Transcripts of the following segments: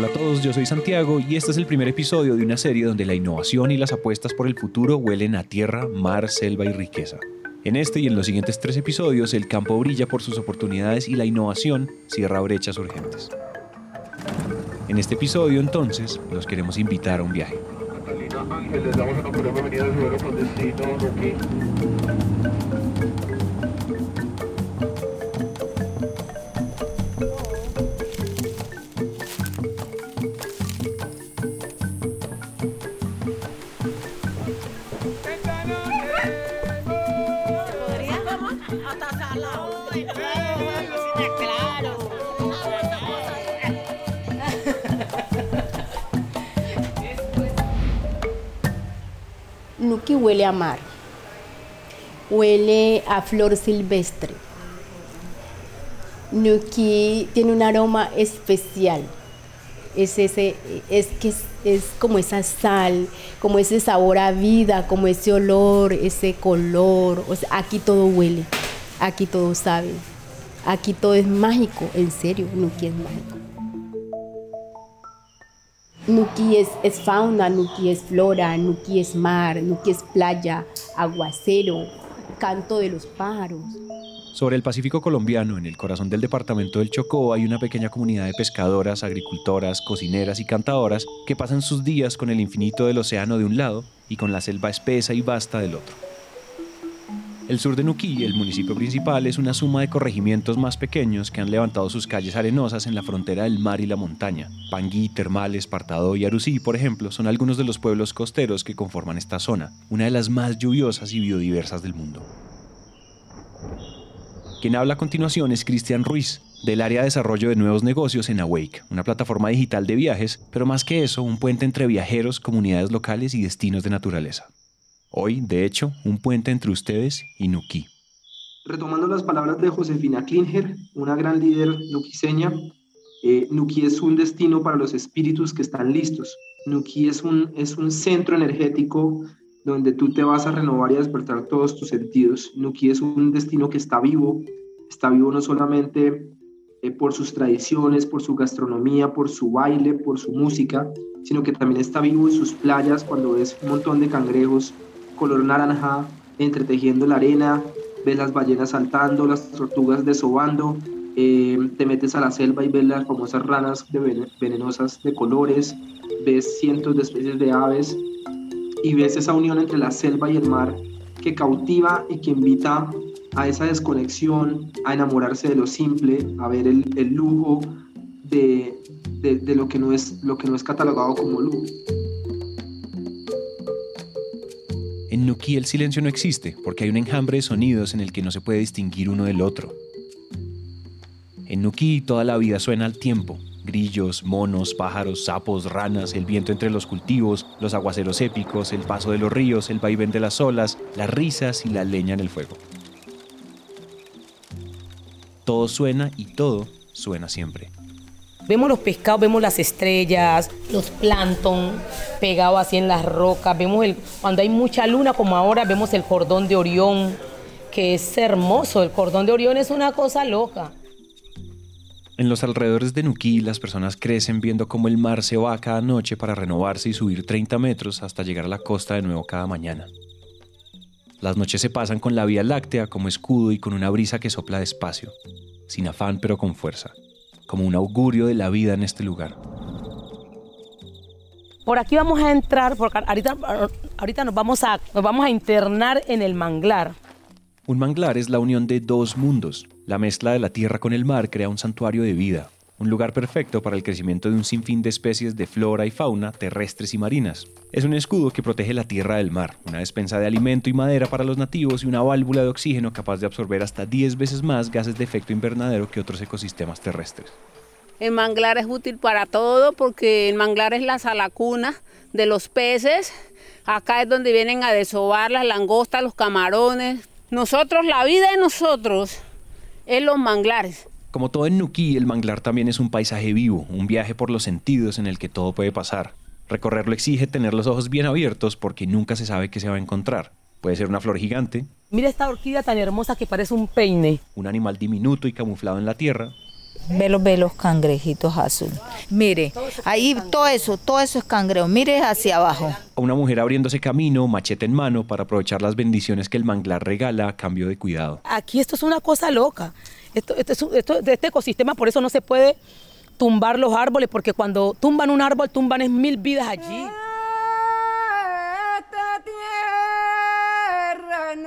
Hola a todos, yo soy Santiago y este es el primer episodio de una serie donde la innovación y las apuestas por el futuro huelen a tierra, mar, selva y riqueza. En este y en los siguientes tres episodios, el campo brilla por sus oportunidades y la innovación cierra brechas urgentes. En este episodio, entonces, los queremos invitar a un viaje. Nuki huele a mar, huele a flor silvestre. Nuki tiene un aroma especial. Es, ese, es que es, como esa sal, como ese sabor a vida, como ese olor, ese color. aquí todo huele, aquí todo sabe, aquí todo es mágico, en serio, Nuki es mágico. Nuki es, es, fauna, Nuki es flora, Nuki es mar, Nuki es playa, aguacero, canto de los pájaros. Sobre el Pacífico colombiano, en el corazón del departamento del Chocó, hay una pequeña comunidad de pescadoras, agricultoras, cocineras y cantadoras que pasan sus días con el infinito del océano de un lado y con la selva espesa y vasta del otro. El sur de Nuquí, el municipio principal, es una suma de corregimientos más pequeños que han levantado sus calles arenosas en la frontera del mar y la montaña. Pangui, Termales, Partado y Arusí, por ejemplo, son algunos de los pueblos costeros que conforman esta zona, una de las más lluviosas y biodiversas del mundo. Quien habla a continuación es Cristian Ruiz, del área de desarrollo de nuevos negocios en Awake, una plataforma digital de viajes, pero más que eso, un puente entre viajeros, comunidades locales y destinos de naturaleza. Hoy, de hecho, un puente entre ustedes y Nuki. Retomando las palabras de Josefina Klinger, una gran líder nuquiseña, eh, Nuki es un destino para los espíritus que están listos. Nuki es un, es un centro energético donde tú te vas a renovar y a despertar todos tus sentidos. Nuki es un destino que está vivo, está vivo no solamente eh, por sus tradiciones, por su gastronomía, por su baile, por su música, sino que también está vivo en sus playas cuando ves un montón de cangrejos color naranja entretejiendo la arena, ves las ballenas saltando, las tortugas desobando, eh, te metes a la selva y ves las famosas ranas venenosas de colores, ves cientos de especies de aves y ves esa unión entre la selva y el mar que cautiva y que invita a esa desconexión, a enamorarse de lo simple, a ver el, lujo de, de, lo, que no es, lo que no es catalogado como lujo. En Nuki el silencio no existe porque hay un enjambre de sonidos en el que no se puede distinguir uno del otro. En Nuki toda la vida suena al tiempo. Grillos, monos, pájaros, sapos, ranas, el viento entre los cultivos, los aguaceros épicos, el paso de los ríos, el vaivén de las olas, las risas y la leña en el fuego. Todo suena y todo suena siempre. Vemos los pescados, vemos las estrellas, los plancton pegados así en las rocas. Vemos el, cuando hay mucha luna, como ahora, vemos el cordón de Orión, que es hermoso. El cordón de Orión es una cosa loca. En los alrededores de Nuquí, las personas crecen viendo cómo el mar se va cada noche para renovarse y subir 30 metros hasta llegar a la costa de nuevo cada mañana. Las noches se pasan con la Vía Láctea como escudo y con una brisa que sopla despacio, sin afán pero con fuerza como un augurio de la vida en este lugar. Por aquí vamos a entrar, porque ahorita, ahorita nos, vamos a, nos vamos a internar en el manglar. Un manglar es la unión de dos mundos. La mezcla de la tierra con el mar crea un santuario de vida, un lugar perfecto para el crecimiento de un sinfín de especies de flora y fauna terrestres y marinas. Es un escudo que protege la tierra del mar, una despensa de alimento y madera para los nativos y una válvula de oxígeno capaz de absorber hasta 10 veces más gases de efecto invernadero que otros ecosistemas terrestres. El manglar es útil para todo porque el manglar es la salacuna de los peces. Acá es donde vienen a desovar las langostas, los camarones. Nosotros, la vida de nosotros es los manglares. Como todo en Nuquí, el manglar también es un paisaje vivo, un viaje por los sentidos en el que todo puede pasar. Recorrerlo exige tener los ojos bien abiertos porque nunca se sabe qué se va a encontrar. Puede ser una flor gigante. Mira esta orquídea tan hermosa que parece un peine. Un animal diminuto y camuflado en la tierra. Ve los, ve los cangrejitos azul. Mire, ahí todo eso, todo eso es cangrejo. Mire hacia abajo. A una mujer abriéndose camino, machete en mano, para aprovechar las bendiciones que el manglar regala a cambio de cuidado. Aquí esto es una cosa loca. Esto, esto esto- de este ecosistema, por eso no se puede tumbar los árboles, porque cuando tumban un árbol, tumban es mil vidas allí. Esta tierra es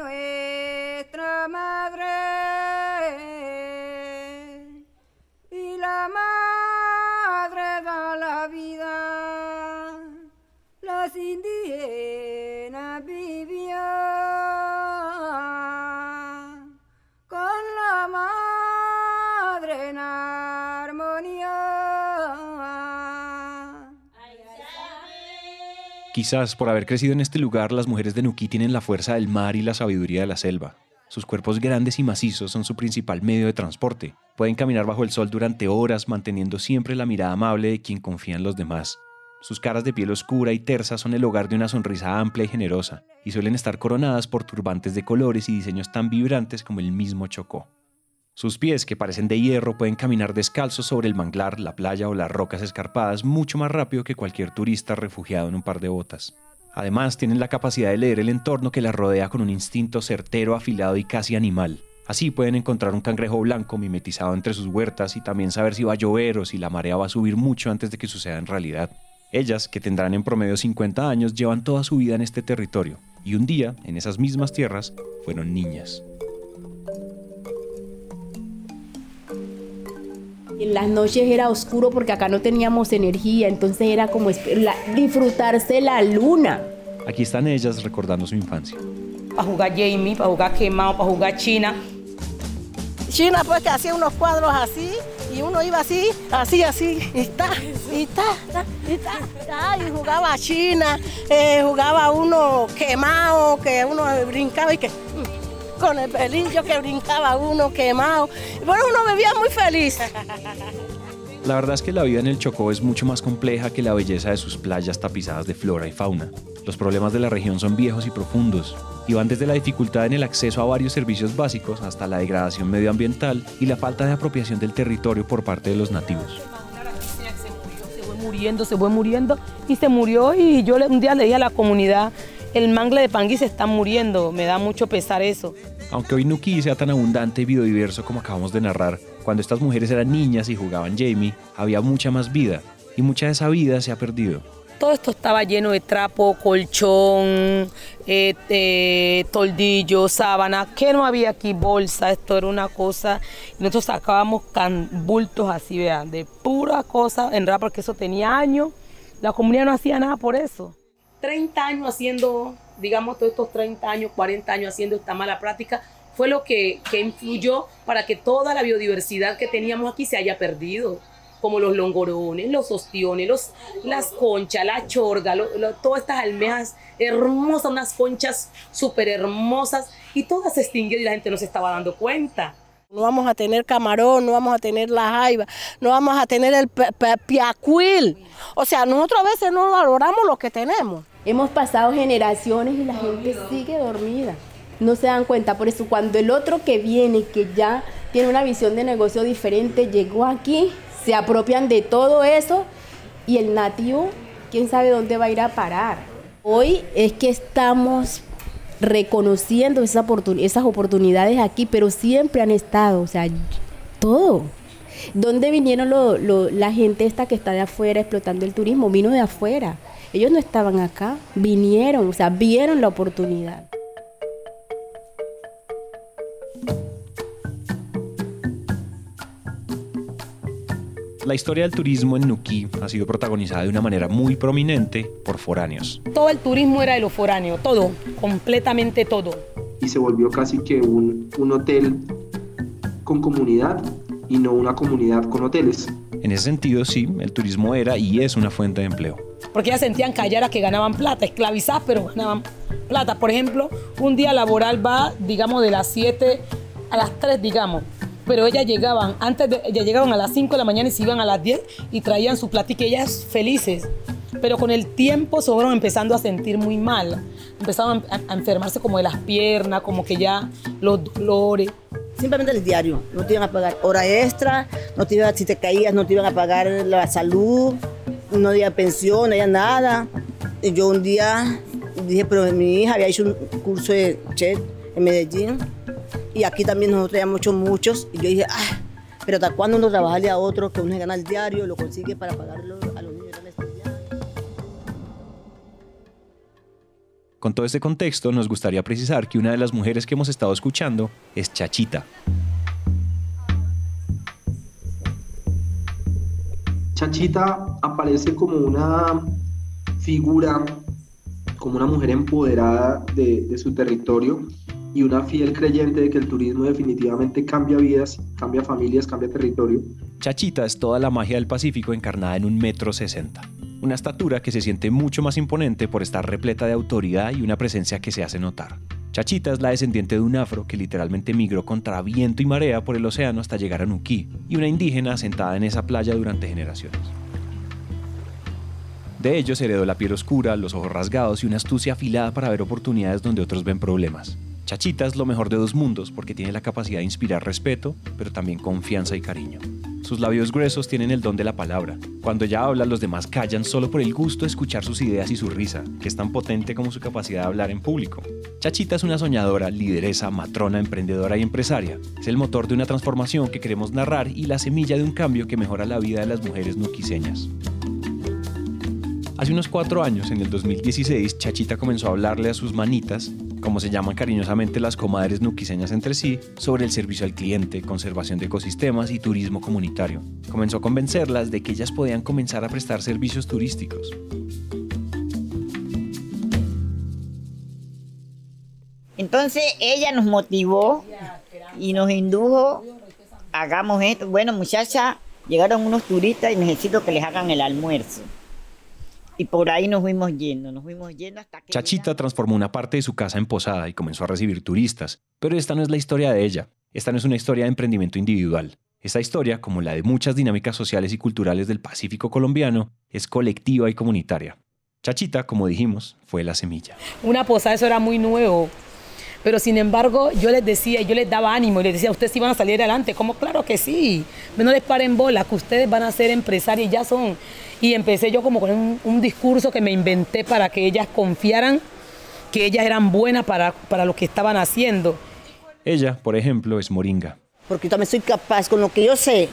Quizás por haber crecido en este lugar, las mujeres de Nuquí tienen la fuerza del mar y la sabiduría de la selva. Sus cuerpos grandes y macizos son su principal medio de transporte. Pueden caminar bajo el sol durante horas, manteniendo siempre la mirada amable de quien confía en los demás. Sus caras de piel oscura y tersa son el hogar de una sonrisa amplia y generosa, y suelen estar coronadas por turbantes de colores y diseños tan vibrantes como el mismo Chocó. Sus pies, que parecen de hierro, pueden caminar descalzos sobre el manglar, la playa o las rocas escarpadas mucho más rápido que cualquier turista refugiado en un par de botas. Además, tienen la capacidad de leer el entorno que las rodea con un instinto certero, afilado y casi animal. Así pueden encontrar un cangrejo blanco mimetizado entre sus huertas y también saber si va a llover o si la marea va a subir mucho antes de que suceda en realidad. Ellas, que tendrán en promedio 50 años, llevan toda su vida en este territorio y un día, en esas mismas tierras, fueron niñas. En las noches era oscuro porque acá no teníamos energía, entonces era como la- disfrutarse la luna. Aquí están ellas recordando su infancia. Para jugar Jamie, para jugar quemado, para jugar China. China pues que hacía unos cuadros así y uno iba así, así, así, y está, y está, está, y está, está, y jugaba China, eh, jugaba uno quemado, que uno brincaba y que con el pelillo que brincaba uno quemado. Bueno, uno vivía muy feliz. La verdad es que la vida en el Chocó es mucho más compleja que la belleza de sus playas tapizadas de flora y fauna. Los problemas de la región son viejos y profundos, y van desde la dificultad en el acceso a varios servicios básicos hasta la degradación medioambiental y la falta de apropiación del territorio por parte de los nativos. Se fue muriendo, se fue muriendo y se murió y yo un día le dije a la comunidad, el mangle de Pangui se está muriendo, me da mucho pesar eso. Aunque hoy Nuquí sea tan abundante y biodiverso como acabamos de narrar, cuando estas mujeres eran niñas y jugaban Jamie, había mucha más vida, y mucha de esa vida se ha perdido. Todo esto estaba lleno de trapo, colchón, eh, eh, toldillo, sábana, que no había aquí bolsa, esto era una cosa. Y nosotros sacábamos can- bultos así, vean, de pura cosa, en realidad porque eso tenía años. La comunidad no hacía nada por eso. 30 años haciendo, digamos, todos estos 30 años, 40 años haciendo esta mala práctica, fue lo que, que influyó para que toda la biodiversidad que teníamos aquí se haya perdido como los longorones, los ostiones, los, las conchas, la chorga, todas estas almejas hermosas, unas conchas súper hermosas, y todas se extinguieron y la gente no se estaba dando cuenta. No vamos a tener camarón, no vamos a tener la jaiba, no vamos a tener el piacuil. O sea, nosotros a veces no valoramos lo que tenemos. Hemos pasado generaciones y la gente sigue dormida. No se dan cuenta. Por eso cuando el otro que viene, que ya tiene una visión de negocio diferente, llegó aquí, se apropian de todo eso y el nativo, quién sabe dónde va a ir a parar. Hoy es que estamos reconociendo oportun- esas oportunidades aquí, pero siempre han estado, o sea, todo. ¿Dónde vinieron lo- lo- la gente esta que está de afuera explotando el turismo? Vino de afuera. Ellos no estaban acá, vinieron, o sea, vieron la oportunidad. La historia del turismo en Nuquí ha sido protagonizada de una manera muy prominente por foráneos. Todo el turismo era de los foráneos, todo, completamente todo. y se volvió casi que un, un hotel con comunidad y no una comunidad con hoteles. En ese sentido, sí, el turismo era y es una fuente de empleo. Porque ellas sentían callaras que ganaban plata, esclavizadas, pero ganaban plata. Por ejemplo, un día laboral va, digamos, de las 7 a las 3, digamos. Pero ellas llegaban, antes de, ellas llegaban a las 5 de la mañana y se iban a las 10 y traían su platica, ellas felices. Pero con el tiempo se fueron empezando a sentir muy mal. Empezaban a, a enfermarse como de las piernas, como que ya los dolores. simplemente el diario. No te iban a pagar hora extra, no te iban, si te caías no te iban a pagar la salud, no había pensión, no había nada. Y yo un día dije, pero mi hija había hecho un curso de chef en Medellín y aquí también nosotros teníamos muchos, muchos. Y yo dije, ah, pero ¿hasta cuándo uno trabajarle a otro que uno se gana el diario, lo consigue para pagarlo a los niños que a estudiar? Con todo este contexto, nos gustaría precisar que una de las mujeres que hemos estado escuchando es Chachita. Chachita aparece como una figura, como una mujer empoderada de, de su territorio y una fiel creyente de que el turismo definitivamente cambia vidas, cambia familias, cambia territorio. Chachita es toda la magia del Pacífico encarnada en un metro sesenta. Una estatura que se siente mucho más imponente por estar repleta de autoridad y una presencia que se hace notar. Chachita es la descendiente de un afro que literalmente migró contra viento y marea por el océano hasta llegar a Nuquí, y una indígena asentada en esa playa durante generaciones. De ellos heredó la piel oscura, los ojos rasgados y una astucia afilada para ver oportunidades donde otros ven problemas. Chachita es lo mejor de dos mundos porque tiene la capacidad de inspirar respeto, pero también confianza y cariño. Sus labios gruesos tienen el don de la palabra. Cuando ella habla, los demás callan solo por el gusto de escuchar sus ideas y su risa, que es tan potente como su capacidad de hablar en público. Chachita es una soñadora, lideresa, matrona, emprendedora y empresaria. Es el motor de una transformación que queremos narrar y la semilla de un cambio que mejora la vida de las mujeres nuquiseñas. Hace unos cuatro años, en el 2016, Chachita comenzó a hablarle a sus manitas, como se llaman cariñosamente las comadres nuquiseñas entre sí, sobre el servicio al cliente, conservación de ecosistemas y turismo comunitario. Comenzó a convencerlas de que ellas podían comenzar a prestar servicios turísticos. Entonces ella nos motivó y nos indujo, hagamos esto. Bueno, muchacha, llegaron unos turistas y necesito que les hagan el almuerzo. Y por ahí nos fuimos yendo, nos fuimos yendo hasta que... Chachita transformó una parte de su casa en posada y comenzó a recibir turistas. Pero esta no es la historia de ella. Esta no es una historia de emprendimiento individual. Esta historia, como la de muchas dinámicas sociales y culturales del Pacífico colombiano, es colectiva y comunitaria. Chachita, como dijimos, fue la semilla. Una posada, eso era muy nuevo. Pero sin embargo, yo les decía, yo les daba ánimo y les decía, ustedes sí van a salir adelante. Como claro que sí. No les paren bola, que ustedes van a ser empresarios y ya son. Y empecé yo como con un, un discurso que me inventé para que ellas confiaran que ellas eran buenas para, para lo que estaban haciendo. Ella, por ejemplo, es moringa. Porque yo también soy capaz, con lo que yo sé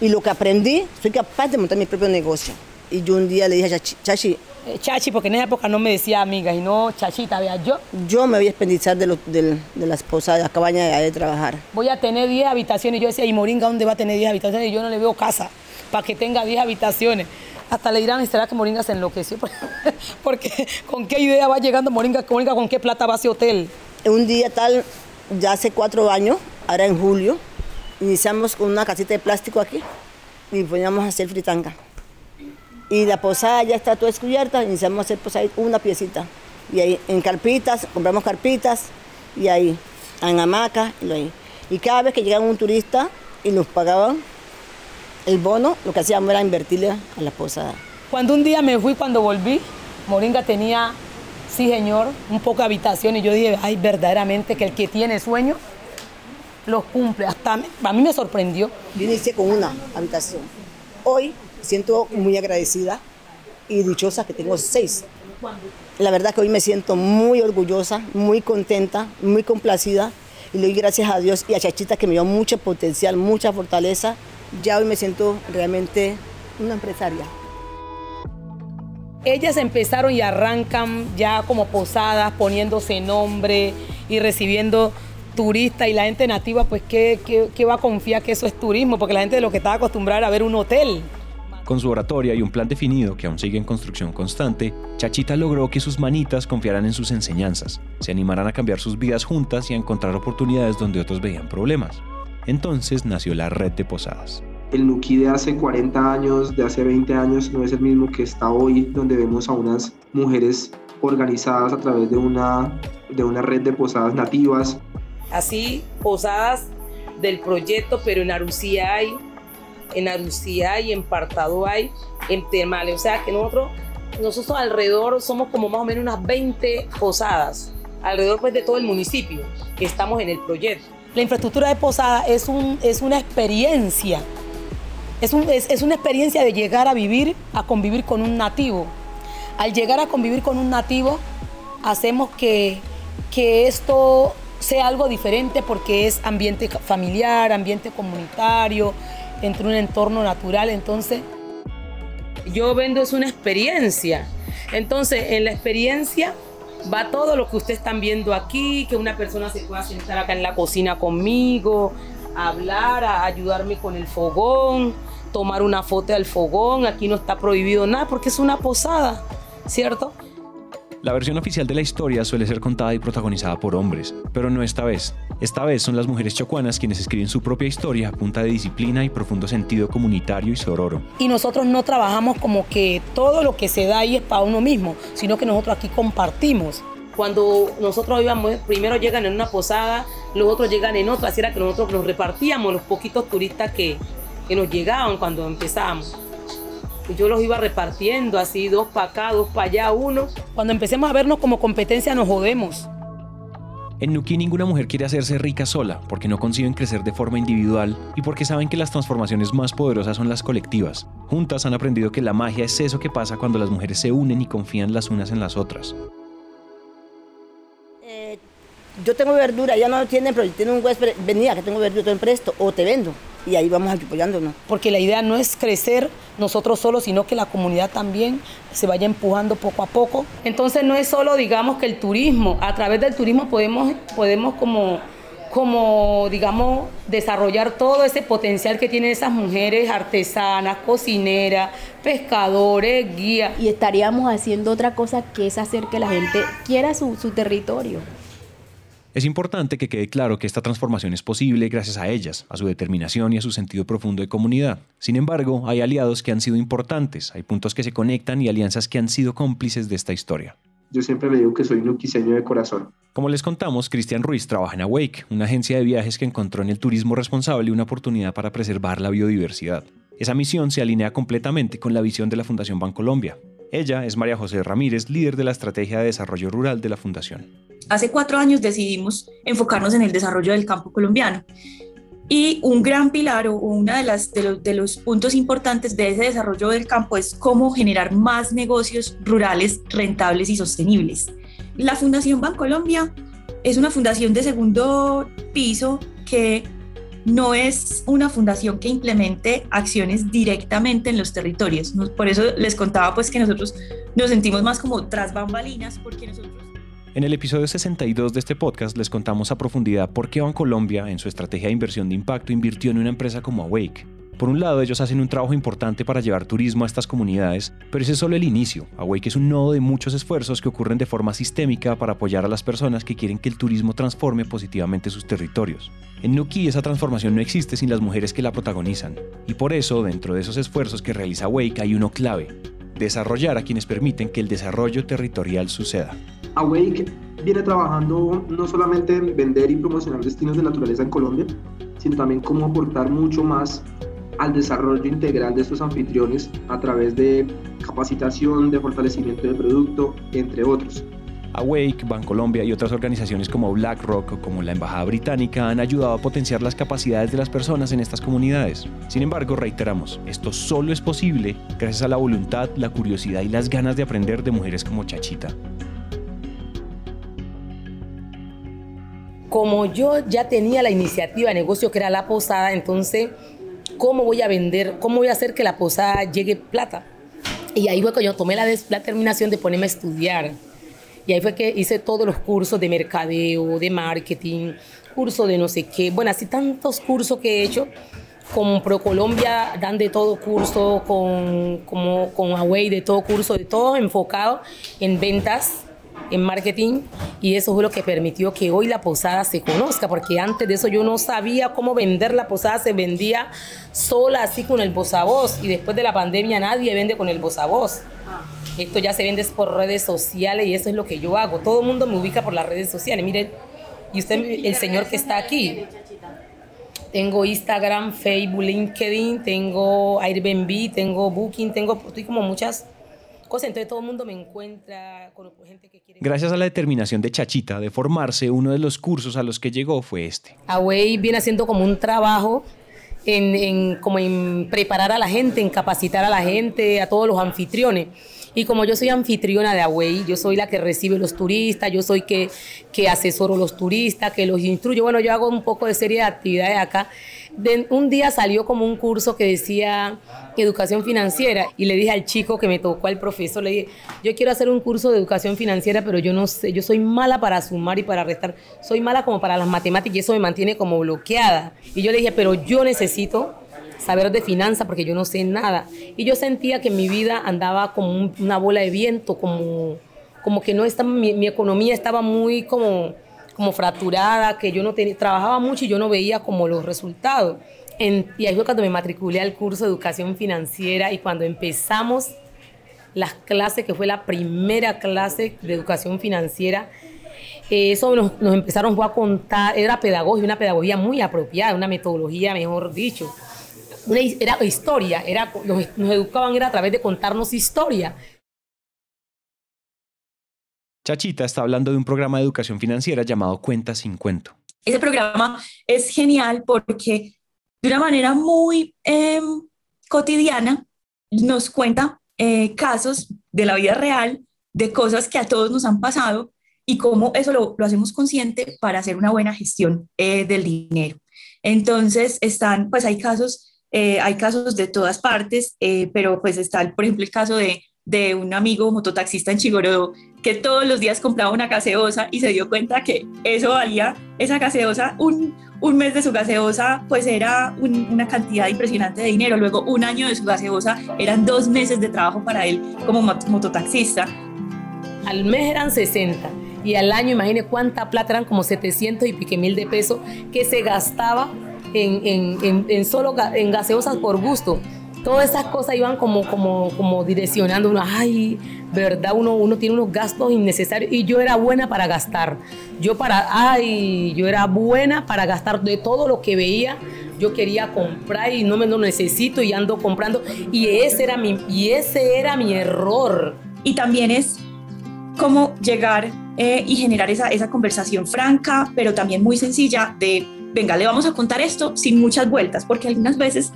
y lo que aprendí, soy capaz de montar mi propio negocio. Y yo un día le dije a Chachi, Chachi, Chachi, porque en esa época no me decía amiga, y no Chachita, vea, yo yo me voy a expendizar de, lo- del- de las posadas, de la cabaña de, de trabajar. voy a tener 10 habitaciones. Y yo decía, ¿y Moringa dónde va a tener 10 habitaciones? Y yo no le veo casa para que tenga 10 habitaciones. Hasta le dirán, ¿será que Moringa se enloqueció? Porque ¿con qué idea va llegando Moringa? Moringa ¿Con qué plata va a ese hotel? Un día tal, ya hace cuatro años, ahora en julio, iniciamos con una casita de plástico aquí y poníamos a hacer fritanga. Y la posada ya está toda descubierta, iniciamos a hacer posada una piecita. Y ahí en carpitas, compramos carpitas y ahí, en hamaca y ahí. Y cada vez que llegaba un turista y nos pagaban el bono, lo que hacíamos era invertirle a la posada. Cuando un día me fui, cuando volví, Moringa tenía, sí señor, un poco de habitación. Y yo dije, ay, verdaderamente que el que tiene sueños los cumple. Hasta a mí me sorprendió. Yo inicié con una habitación. Hoy siento muy agradecida y dichosa que tengo seis. La verdad que hoy me siento muy orgullosa, muy contenta, muy complacida y le doy gracias a Dios y a Chachita que me dio mucho potencial, mucha fortaleza. Ya hoy me siento realmente una empresaria. Ellas empezaron y arrancan ya como posadas, poniéndose nombre y recibiendo turistas y la gente nativa, pues, ¿qué, qué, qué va a confiar que eso es turismo? Porque la gente de lo que estaba acostumbrada era ver un hotel. Con su oratoria y un plan definido que aún sigue en construcción constante, Chachita logró que sus manitas confiaran en sus enseñanzas, se animaran a cambiar sus vidas juntas y a encontrar oportunidades donde otros veían problemas. Entonces nació la red de posadas. El Nuki de hace 40 años, de hace 20 años, no es el mismo que está hoy, donde vemos a unas mujeres organizadas a través de una, de una red de posadas nativas. Así, posadas del proyecto, pero en Arucía hay, en Arucía hay, en Partado hay, en Termales. O sea que nosotros, nosotros alrededor somos como más o menos unas 20 posadas, alrededor pues de todo el municipio que estamos en el proyecto. La infraestructura de Posada es, un, es una experiencia. Es, un- es- es una experiencia de llegar a vivir, a convivir con un nativo. Al llegar a convivir con un nativo, hacemos que, que esto sea algo diferente porque es ambiente familiar, ambiente comunitario, entre un entorno natural. Entonces, yo vendo es una experiencia. Entonces, en la experiencia va todo lo que ustedes están viendo aquí, que una persona se pueda sentar acá en la cocina conmigo, hablar, a ayudarme con el fogón, tomar una foto del fogón. Aquí no está prohibido nada porque es una posada, ¿cierto? La versión oficial de la historia suele ser contada y protagonizada por hombres, pero no esta vez. Esta vez son las mujeres chocuanas quienes escriben su propia historia a punta de disciplina y profundo sentido comunitario y sororo. Y nosotros no trabajamos como que todo lo que se da ahí es para uno mismo, sino que nosotros aquí compartimos. Cuando nosotros íbamos, primero llegan en una posada, los otros llegan en otra, así era que nosotros nos repartíamos los poquitos turistas que, que nos llegaban cuando empezábamos. Y yo los iba repartiendo así, dos para acá, dos para allá, uno. Cuando empecemos a vernos como competencia nos jodemos. En Nuki ninguna mujer quiere hacerse rica sola, porque no conciben crecer de forma individual y porque saben que las transformaciones más poderosas son las colectivas. Juntas han aprendido que la magia es eso que pasa cuando las mujeres se unen y confían las unas en las otras. Eh, yo tengo verdura, ya no tienen, pero tiene un huésped, venía que tengo verdura, te presto o te vendo. Y ahí vamos apoyándonos. Porque la idea no es crecer nosotros solos, sino que la comunidad también se vaya empujando poco a poco. Entonces no es solo, digamos, que el turismo, a través del turismo podemos, podemos como, como, digamos, desarrollar todo ese potencial que tienen esas mujeres artesanas, cocineras, pescadores, guías. Y estaríamos haciendo otra cosa que es hacer que la gente quiera su, su territorio. Es importante que quede claro que esta transformación es posible gracias a ellas, a su determinación y a su sentido profundo de comunidad. Sin embargo, hay aliados que han sido importantes, hay puntos que se conectan y alianzas que han sido cómplices de esta historia. Yo siempre le digo que soy nuquiseño de corazón. Como les contamos, Cristian Ruiz trabaja en Awake, una agencia de viajes que encontró en el turismo responsable una oportunidad para preservar la biodiversidad. Esa misión se alinea completamente con la visión de la Fundación Bancolombia. Ella es María José Ramírez, líder de la Estrategia de Desarrollo Rural de la Fundación. Hace cuatro años decidimos enfocarnos en el desarrollo del campo colombiano. Y un gran pilar o una de, las, de, los, de los puntos importantes de ese desarrollo del campo es cómo generar más negocios rurales rentables y sostenibles. La Fundación Bancolombia es una fundación de segundo piso que no es una fundación que implemente acciones directamente en los territorios. Por eso les contaba pues que nosotros nos sentimos más como tras bambalinas porque nosotros En el episodio 62 de este podcast les contamos a profundidad por qué Bancolombia, en su estrategia de inversión de impacto, invirtió en una empresa como Awake. Por un lado, ellos hacen un trabajo importante para llevar turismo a estas comunidades, pero ese es solo el inicio. Awake es un nodo de muchos esfuerzos que ocurren de forma sistémica para apoyar a las personas que quieren que el turismo transforme positivamente sus territorios. En Nuki esa transformación no existe sin las mujeres que la protagonizan, y por eso, dentro de esos esfuerzos que realiza Awake hay uno clave, desarrollar a quienes permiten que el desarrollo territorial suceda. Awake viene trabajando no solamente en vender y promocionar destinos de naturaleza en Colombia, sino también cómo aportar mucho más al desarrollo integral de estos anfitriones a través de capacitación, de fortalecimiento de producto, entre otros. Awake, Bancolombia y otras organizaciones como BlackRock o como la Embajada Británica han ayudado a potenciar las capacidades de las personas en estas comunidades. Sin embargo, reiteramos, esto solo es posible gracias a la voluntad, la curiosidad y las ganas de aprender de mujeres como Chachita. como yo ya tenía la iniciativa de negocio que era la posada, entonces, ¿cómo voy a vender? ¿Cómo voy a hacer que la posada llegue plata? Y ahí fue que yo tomé la, determinación de ponerme a estudiar. Y ahí fue que hice todos los cursos de mercadeo, de marketing, curso de no sé qué. Bueno, así tantos cursos que he hecho. Con ProColombia dan de todo curso, con, como, con Huawei de todo curso, de todo enfocado en ventas, en marketing y eso fue lo que permitió que hoy la posada se conozca, porque antes de eso yo no sabía cómo vender la posada, se vendía sola así con el voz a voz y después de la pandemia nadie vende con el voz a voz. Esto ya se vende por redes sociales y eso es lo que yo hago. Todo el mundo me ubica por las redes sociales. Miren, y usted, el señor que está aquí, tengo Instagram, Facebook, LinkedIn, tengo Airbnb, tengo Booking, tengo estoy como muchas entonces todo el mundo me encuentra, conozco gente que quiere... Gracias a la determinación de Chachita de formarse, uno de los cursos a los que llegó fue este. Away viene haciendo como un trabajo en, en, como en preparar a la gente, en capacitar a la gente, a todos los anfitriones. Y como yo soy anfitriona de Away, yo soy la que recibe los turistas, yo soy que, que asesoro los turistas, que los instruyo. Bueno, yo hago un poco de serie de actividades acá. Un día salió como un curso que decía educación financiera y le dije al chico que me tocó al profesor, le dije, yo quiero hacer un curso de educación financiera, pero yo no sé, yo soy mala para sumar y para restar, soy mala como para las matemáticas y eso me mantiene como bloqueada. Y yo le dije, pero yo necesito saber de finanzas porque yo no sé nada. Y yo sentía que mi vida andaba como una bola de viento, como, como que no estaba, mi economía estaba muy como, como fracturada, que yo no tenía, trabajaba mucho y yo no veía como los resultados. En, y ahí fue cuando me matriculé al curso de educación financiera y cuando empezamos las clases, que fue la primera clase de educación financiera, eh, eso nos, nos empezaron a contar, era pedagogía, una pedagogía muy apropiada, una metodología, mejor dicho una, era historia, era, nos, nos educaban era a través de contarnos historia. Chachita está hablando de un programa de educación financiera llamado Cuenta sin Cuento. Ese programa es genial porque de una manera muy eh, cotidiana nos cuenta eh, casos de la vida real, de cosas que a todos nos han pasado y cómo eso lo, lo hacemos consciente para hacer una buena gestión eh, del dinero. Entonces, están, pues hay casos eh, hay casos de todas partes, pero pues está, por ejemplo, el caso de, de un amigo mototaxista en Chigorodó que todos los días compraba una gaseosa y se dio cuenta que eso valía, esa gaseosa, un, un mes de su gaseosa, pues era un, una cantidad impresionante de dinero. Luego, un año de su gaseosa eran dos meses de trabajo para él como mototaxista. Al mes eran 60 y al año, imagine cuánta plata, eran como 700 y pique mil de pesos que se gastaba en, en, en, solo en gaseosas por gusto. Todas esas cosas iban como, como, como direccionando uno, ay, verdad, uno, uno tiene unos gastos innecesarios y yo era buena para gastar. Yo para, ay, yo era buena para gastar de todo lo que veía. Yo quería comprar y no me lo necesito y ando comprando. Y ese era mi, y ese era mi error. Y también es cómo llegar eh, y generar esa, esa conversación franca, pero también muy sencilla de venga, le vamos a contar esto sin muchas vueltas, porque algunas veces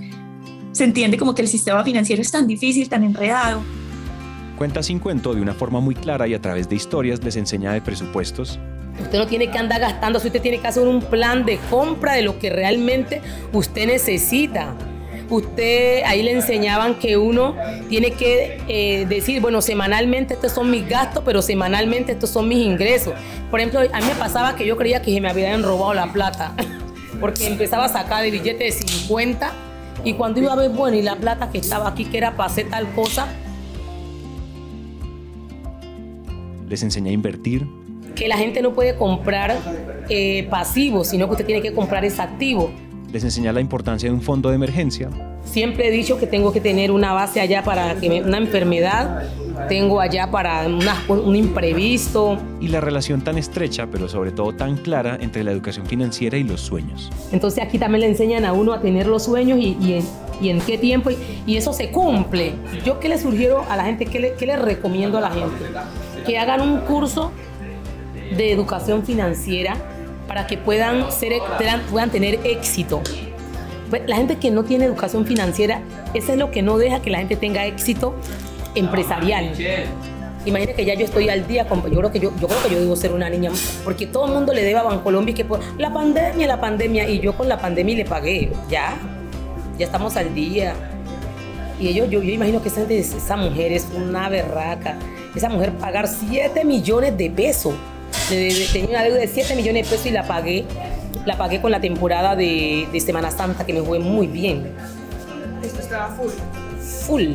se entiende como que el sistema financiero es tan difícil, tan enredado. Cuenta sin cuento de una forma muy clara y a través de historias les enseña de presupuestos. Usted no tiene que andar gastando, usted tiene que hacer un plan de compra de lo que realmente usted necesita. Usted ahí le enseñaban que uno tiene que eh, decir, bueno, semanalmente estos son mis gastos, pero semanalmente estos son mis ingresos. Por ejemplo, a mí me pasaba que yo creía que se me habían robado la plata. porque empezaba a sacar de billete de 50 y cuando iba a ver, bueno, y la plata que estaba aquí, que era para hacer tal cosa. Les enseñé a invertir. Que la gente no puede comprar eh, pasivo, sino que usted tiene que comprar es activo. Les enseñé la importancia de un fondo de emergencia. Siempre he dicho que tengo que tener una base allá para que me, una enfermedad tengo allá para una, un imprevisto. Y la relación tan estrecha, pero sobre todo tan clara entre la educación financiera y los sueños. Entonces aquí también le enseñan a uno a tener los sueños y, y, en, y en, qué tiempo, y, y, eso se cumple. Yo qué le sugiero a la gente, qué le, qué le recomiendo a la gente, que hagan un curso de educación financiera para que puedan, ser, puedan tener éxito. Pues, la gente que no tiene educación financiera, eso es lo que no deja que la gente tenga éxito empresarial. Imagínate que ya yo estoy al día, con, yo creo que yo, yo creo que yo debo ser una niña, porque todo el mundo le debe a Bancolombia que por la pandemia, la pandemia, y yo con la pandemia le pagué, ya, ya estamos al día. Y ellos, yo, yo imagino que esa, esa mujer es una berraca, esa mujer pagar 7 millones de pesos, tenía una deuda de 7 millones de pesos y la pagué, la pagué con la temporada de, de Semana Santa, que me fue muy bien. ¿Esto estaba full? Full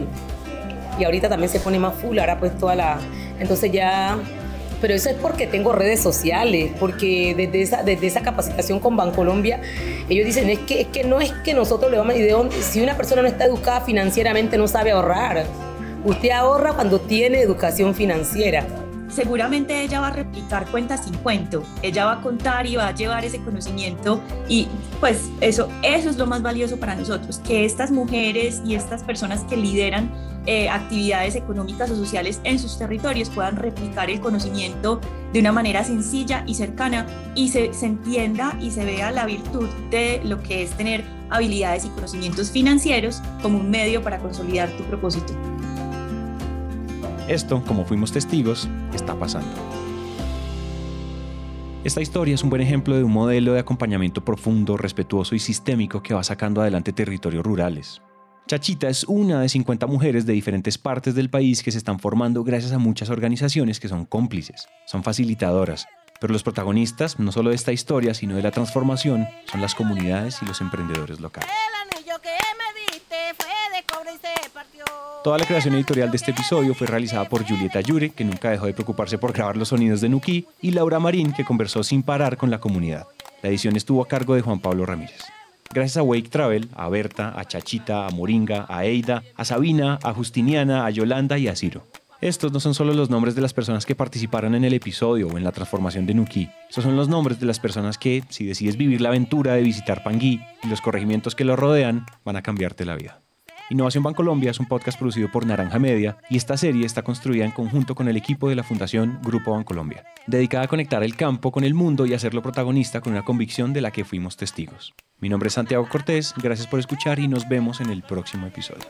y ahorita también se pone más full, ahora pues toda la... Entonces ya... Pero eso es porque tengo redes sociales, porque desde esa, desde esa capacitación con Bancolombia, ellos dicen, es que, es que no es que nosotros le vamos a... De si una persona no está educada financieramente, no sabe ahorrar. Usted ahorra cuando tiene educación financiera. Seguramente ella va a replicar cuentas sin cuento, ella va a contar y va a llevar ese conocimiento y pues eso, eso es lo más valioso para nosotros, que estas mujeres y estas personas que lideran eh, actividades económicas o sociales en sus territorios puedan replicar el conocimiento de una manera sencilla y cercana y se, se entienda y se vea la virtud de lo que es tener habilidades y conocimientos financieros como un medio para consolidar tu propósito. Esto, como fuimos testigos, está pasando. Esta historia es un buen ejemplo de un modelo de acompañamiento profundo, respetuoso y sistémico que va sacando adelante territorios rurales. Chachita es una de 50 mujeres de diferentes partes del país que se están formando gracias a muchas organizaciones que son cómplices, son facilitadoras, pero los protagonistas no solo de esta historia, sino de la transformación, son las comunidades y los emprendedores locales. Toda la creación editorial de este episodio fue realizada por Julieta Yure, que nunca dejó de preocuparse por grabar los sonidos de Nuki, y Laura Marín, que conversó sin parar con la comunidad. La edición estuvo a cargo de Juan Pablo Ramírez. Gracias a Wake Travel, a Berta, a Chachita, a Moringa, a Eida, a Sabina, a Justiniana, a Yolanda y a Ciro. Estos no son solo los nombres de las personas que participaron en el episodio o en la transformación de Nuki. Estos son los nombres de las personas que, si decides vivir la aventura de visitar Pangui y los corregimientos que lo rodean, van a cambiarte la vida. Innovación Bancolombia es un podcast producido por Naranja Media y esta serie está construida en conjunto con el equipo de la Fundación Grupo Bancolombia, dedicada a conectar el campo con el mundo y hacerlo protagonista con una convicción de la que fuimos testigos. Mi nombre es Santiago Cortés, gracias por escuchar y nos vemos en el próximo episodio.